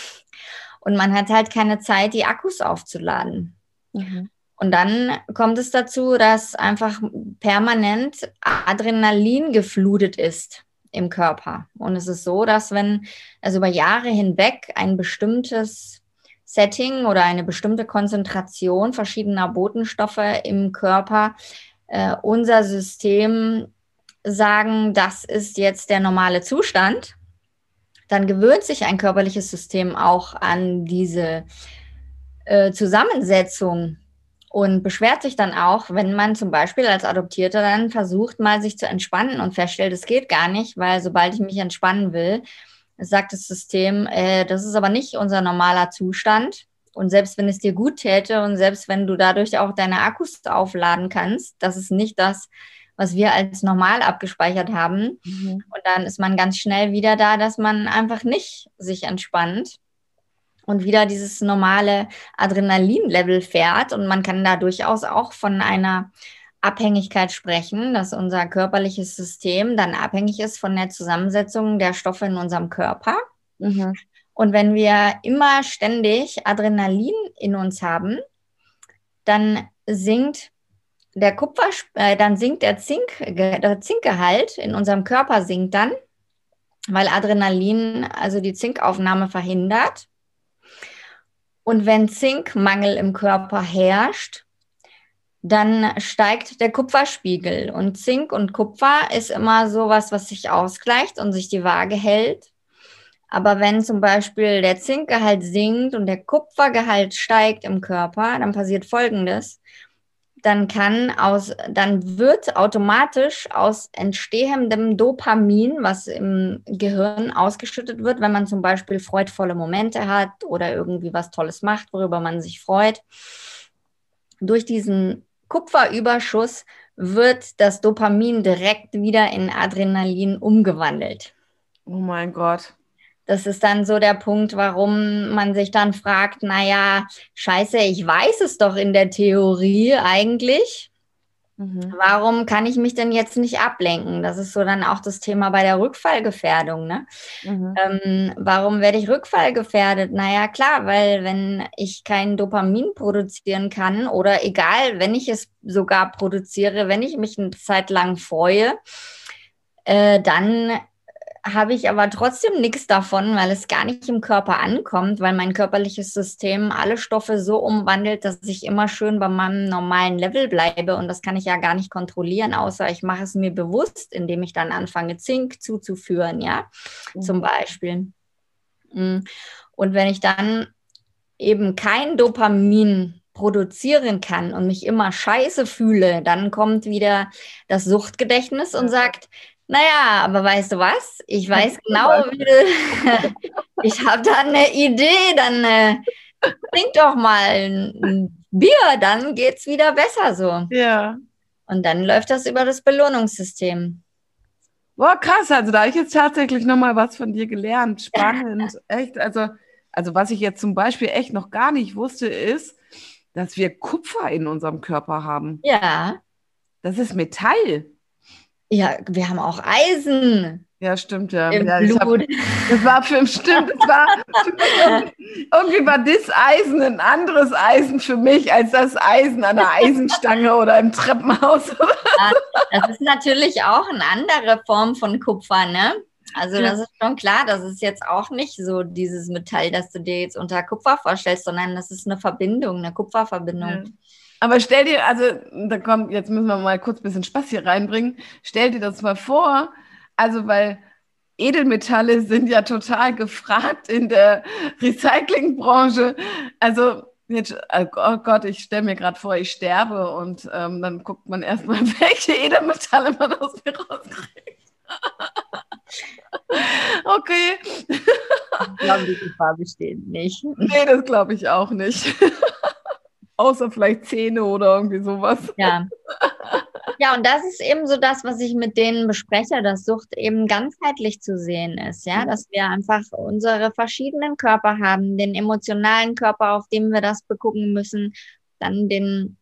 Und man hat halt keine Zeit, die Akkus aufzuladen. Mhm. Und dann kommt es dazu, dass einfach permanent Adrenalin geflutet ist im Körper. Und es ist so, dass wenn, also über Jahre hinweg ein bestimmtes Setting oder eine bestimmte Konzentration verschiedener Botenstoffe im Körper äh, unser System sagen, das ist jetzt der normale Zustand, dann gewöhnt sich ein körperliches System auch an diese äh, Zusammensetzung und beschwert sich dann auch, wenn man zum Beispiel als Adoptierter dann versucht, mal sich zu entspannen und feststellt, es geht gar nicht, weil sobald ich mich entspannen will, sagt das System, äh, das ist aber nicht unser normaler Zustand. Und selbst wenn es dir gut täte und selbst wenn du dadurch auch deine Akkus aufladen kannst, das ist nicht das, was wir als normal abgespeichert haben. Mhm. Und dann ist man ganz schnell wieder da, dass man einfach nicht sich entspannt und wieder dieses normale Adrenalin-Level fährt. Und man kann da durchaus auch von einer Abhängigkeit sprechen, dass unser körperliches System dann abhängig ist von der Zusammensetzung der Stoffe in unserem Körper. Mhm. Und wenn wir immer ständig Adrenalin in uns haben, dann sinkt der Kupfer, äh, dann sinkt der Zink, der Zinkgehalt in unserem Körper sinkt dann, weil Adrenalin also die Zinkaufnahme verhindert. Und wenn Zinkmangel im Körper herrscht, dann steigt der Kupferspiegel. Und Zink und Kupfer ist immer sowas, was sich ausgleicht und sich die Waage hält. Aber wenn zum Beispiel der Zinkgehalt sinkt und der Kupfergehalt steigt im Körper, dann passiert Folgendes. Dann kann aus, dann wird automatisch aus entstehendem Dopamin, was im Gehirn ausgeschüttet wird, wenn man zum Beispiel freudvolle Momente hat oder irgendwie was Tolles macht, worüber man sich freut, durch diesen Kupferüberschuss wird das Dopamin direkt wieder in Adrenalin umgewandelt. Oh mein Gott. Das ist dann so der Punkt, warum man sich dann fragt, naja, scheiße, ich weiß es doch in der Theorie eigentlich. Mhm. Warum kann ich mich denn jetzt nicht ablenken? Das ist so dann auch das Thema bei der Rückfallgefährdung. Ne? Mhm. Ähm, warum werde ich rückfallgefährdet? Naja, klar, weil wenn ich kein Dopamin produzieren kann oder egal, wenn ich es sogar produziere, wenn ich mich eine Zeit lang freue, äh, dann habe ich aber trotzdem nichts davon, weil es gar nicht im Körper ankommt, weil mein körperliches System alle Stoffe so umwandelt, dass ich immer schön bei meinem normalen Level bleibe. Und das kann ich ja gar nicht kontrollieren, außer ich mache es mir bewusst, indem ich dann anfange, Zink zuzuführen, ja, mhm. zum Beispiel. Mm. Und wenn ich dann eben kein Dopamin produzieren kann und mich immer scheiße fühle, dann kommt wieder das Suchtgedächtnis und sagt, naja, aber weißt du was? Ich weiß genau, wie du. ich habe da eine Idee, dann äh, trink doch mal ein Bier, dann geht's wieder besser so. Ja. Und dann läuft das über das Belohnungssystem. Boah, krass, also da habe ich jetzt tatsächlich nochmal was von dir gelernt. Spannend, echt. Also, also was ich jetzt zum Beispiel echt noch gar nicht wusste, ist, dass wir Kupfer in unserem Körper haben. Ja. Das ist Metall. Ja, wir haben auch Eisen. Ja, stimmt, ja. Im ja, Blut. Hab, das war für stimmt, das war irgendwie war das Eisen ein anderes Eisen für mich als das Eisen an der Eisenstange oder im Treppenhaus. Ja, das ist natürlich auch eine andere Form von Kupfer, ne? Also das ist schon klar, das ist jetzt auch nicht so dieses Metall, das du dir jetzt unter Kupfer vorstellst, sondern das ist eine Verbindung, eine Kupferverbindung. Ja. Aber stell dir, also, da kommt, jetzt müssen wir mal kurz ein bisschen Spaß hier reinbringen. Stell dir das mal vor, also, weil Edelmetalle sind ja total gefragt in der Recyclingbranche. Also, jetzt, oh Gott, ich stelle mir gerade vor, ich sterbe und ähm, dann guckt man erstmal, welche Edelmetalle man aus mir rauskriegt. okay. Ich glaube, die Gefahr besteht nicht. Nee, das glaube ich auch nicht. Außer vielleicht Zähne oder irgendwie sowas. Ja. Ja, und das ist eben so das, was ich mit denen bespreche, dass Sucht eben ganzheitlich zu sehen ist, ja, dass wir einfach unsere verschiedenen Körper haben, den emotionalen Körper, auf dem wir das begucken müssen, dann den,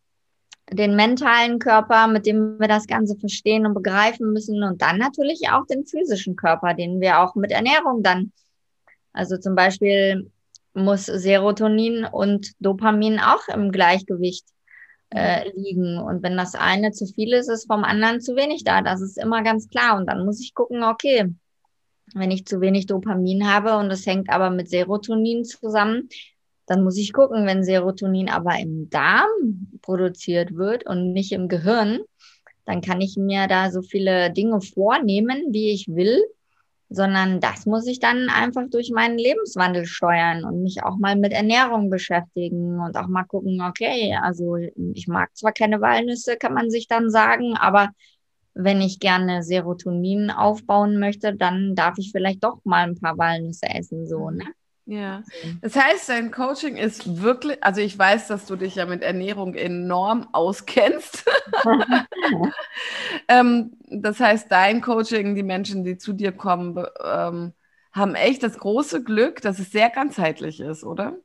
den mentalen Körper, mit dem wir das Ganze verstehen und begreifen müssen und dann natürlich auch den physischen Körper, den wir auch mit Ernährung dann, also zum Beispiel muss Serotonin und Dopamin auch im Gleichgewicht äh, liegen. Und wenn das eine zu viel ist, ist vom anderen zu wenig da. Das ist immer ganz klar. Und dann muss ich gucken, okay, wenn ich zu wenig Dopamin habe und es hängt aber mit Serotonin zusammen, dann muss ich gucken, wenn Serotonin aber im Darm produziert wird und nicht im Gehirn, dann kann ich mir da so viele Dinge vornehmen, wie ich will sondern das muss ich dann einfach durch meinen Lebenswandel steuern und mich auch mal mit Ernährung beschäftigen und auch mal gucken, okay, also ich mag zwar keine Walnüsse, kann man sich dann sagen, aber wenn ich gerne Serotonin aufbauen möchte, dann darf ich vielleicht doch mal ein paar Walnüsse essen, so, ne? Ja, das heißt, dein Coaching ist wirklich, also ich weiß, dass du dich ja mit Ernährung enorm auskennst. ähm, das heißt, dein Coaching, die Menschen, die zu dir kommen, ähm, haben echt das große Glück, dass es sehr ganzheitlich ist, oder?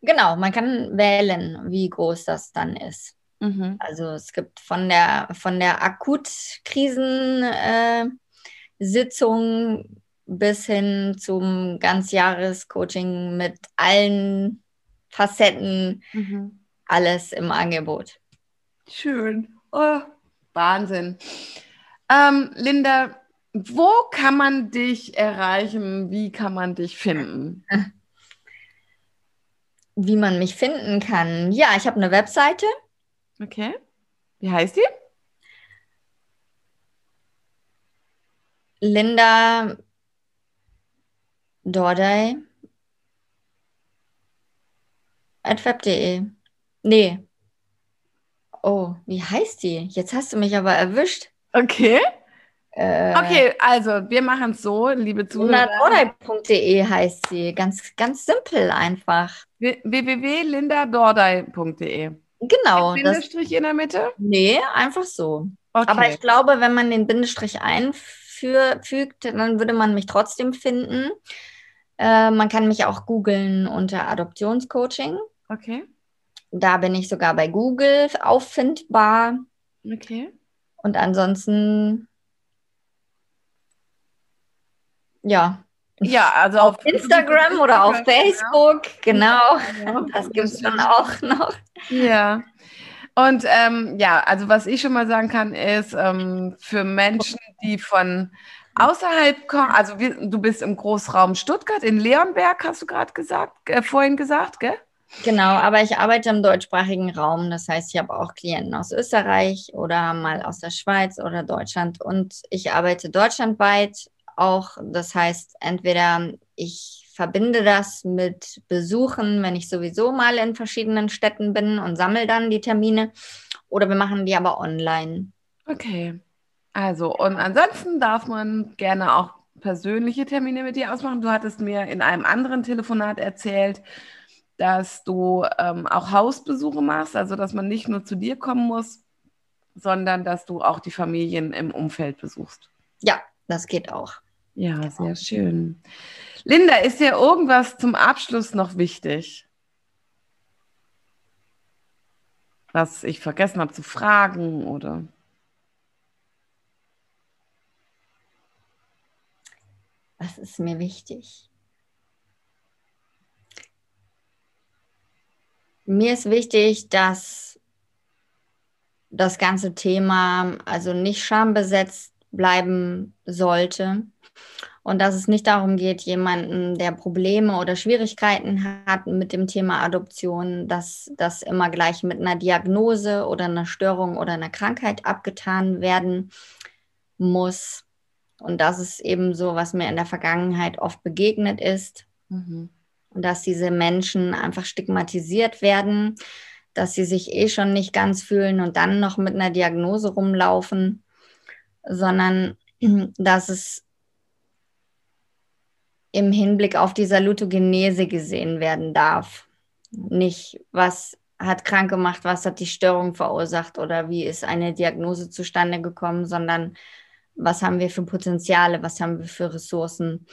Genau, man kann wählen, wie groß das dann ist. Mhm. Also es gibt von der von der Akutkrisensitzung äh, bis hin zum Ganzjahrescoaching mit allen Facetten, mhm. alles im Angebot. Schön. Oh, Wahnsinn. Ähm, Linda, wo kann man dich erreichen? Wie kann man dich finden? wie man mich finden kann. Ja, ich habe eine Webseite. Okay. Wie heißt die? Linda Dordai at web.de. Nee. Oh, wie heißt die? Jetzt hast du mich aber erwischt. Okay. Äh, okay, also wir machen es so, liebe Zuhörer. lindadordei.de heißt sie. Ganz, ganz simpel einfach. www.lindadordei.de. Genau. Ein Bindestrich in der Mitte? Nee, einfach so. Okay. Aber ich glaube, wenn man den Bindestrich einfügt, dann würde man mich trotzdem finden. Äh, man kann mich auch googeln unter Adoptionscoaching. Okay. Da bin ich sogar bei Google auffindbar. Okay. Und ansonsten, ja. Ja, also auf, auf Instagram oder auf Facebook, genau. genau. Das gibt es dann auch noch. Ja. Und ähm, ja, also was ich schon mal sagen kann, ist ähm, für Menschen, die von außerhalb kommen, also wir, du bist im Großraum Stuttgart, in Leonberg, hast du gerade gesagt, äh, vorhin gesagt, gell? Genau, aber ich arbeite im deutschsprachigen Raum. Das heißt, ich habe auch Klienten aus Österreich oder mal aus der Schweiz oder Deutschland. Und ich arbeite deutschlandweit auch. Das heißt, entweder ich verbinde das mit Besuchen, wenn ich sowieso mal in verschiedenen Städten bin und sammle dann die Termine. Oder wir machen die aber online. Okay. Also, und ansonsten darf man gerne auch persönliche Termine mit dir ausmachen. Du hattest mir in einem anderen Telefonat erzählt, dass du ähm, auch Hausbesuche machst, also dass man nicht nur zu dir kommen muss, sondern dass du auch die Familien im Umfeld besuchst. Ja, das geht auch. Ja, sehr schön. Linda, ist dir irgendwas zum Abschluss noch wichtig? Was ich vergessen habe zu fragen oder? Was ist mir wichtig? Mir ist wichtig, dass das ganze Thema also nicht schambesetzt bleiben sollte und dass es nicht darum geht, jemanden, der Probleme oder Schwierigkeiten hat mit dem Thema Adoption, dass das immer gleich mit einer Diagnose oder einer Störung oder einer Krankheit abgetan werden muss. Und das ist eben so, was mir in der Vergangenheit oft begegnet ist. Mhm. Und dass diese Menschen einfach stigmatisiert werden, dass sie sich eh schon nicht ganz fühlen und dann noch mit einer Diagnose rumlaufen, sondern dass es im Hinblick auf die Salutogenese gesehen werden darf. Nicht, was hat krank gemacht, was hat die Störung verursacht oder wie ist eine Diagnose zustande gekommen, sondern was haben wir für Potenziale, was haben wir für Ressourcen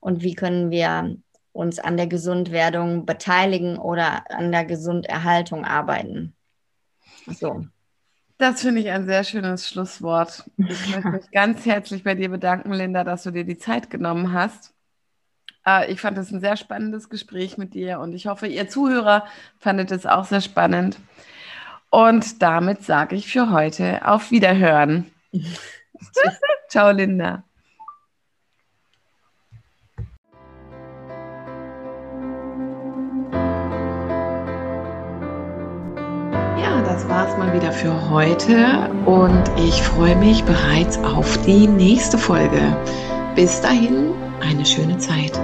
und wie können wir uns an der Gesundwerdung beteiligen oder an der Gesunderhaltung arbeiten. So. Das finde ich ein sehr schönes Schlusswort. Ich möchte mich ganz herzlich bei dir bedanken, Linda, dass du dir die Zeit genommen hast. Äh, ich fand es ein sehr spannendes Gespräch mit dir und ich hoffe, ihr Zuhörer fandet es auch sehr spannend. Und damit sage ich für heute auf Wiederhören. Ciao, Linda. das war es mal wieder für heute und ich freue mich bereits auf die nächste Folge. Bis dahin, eine schöne Zeit.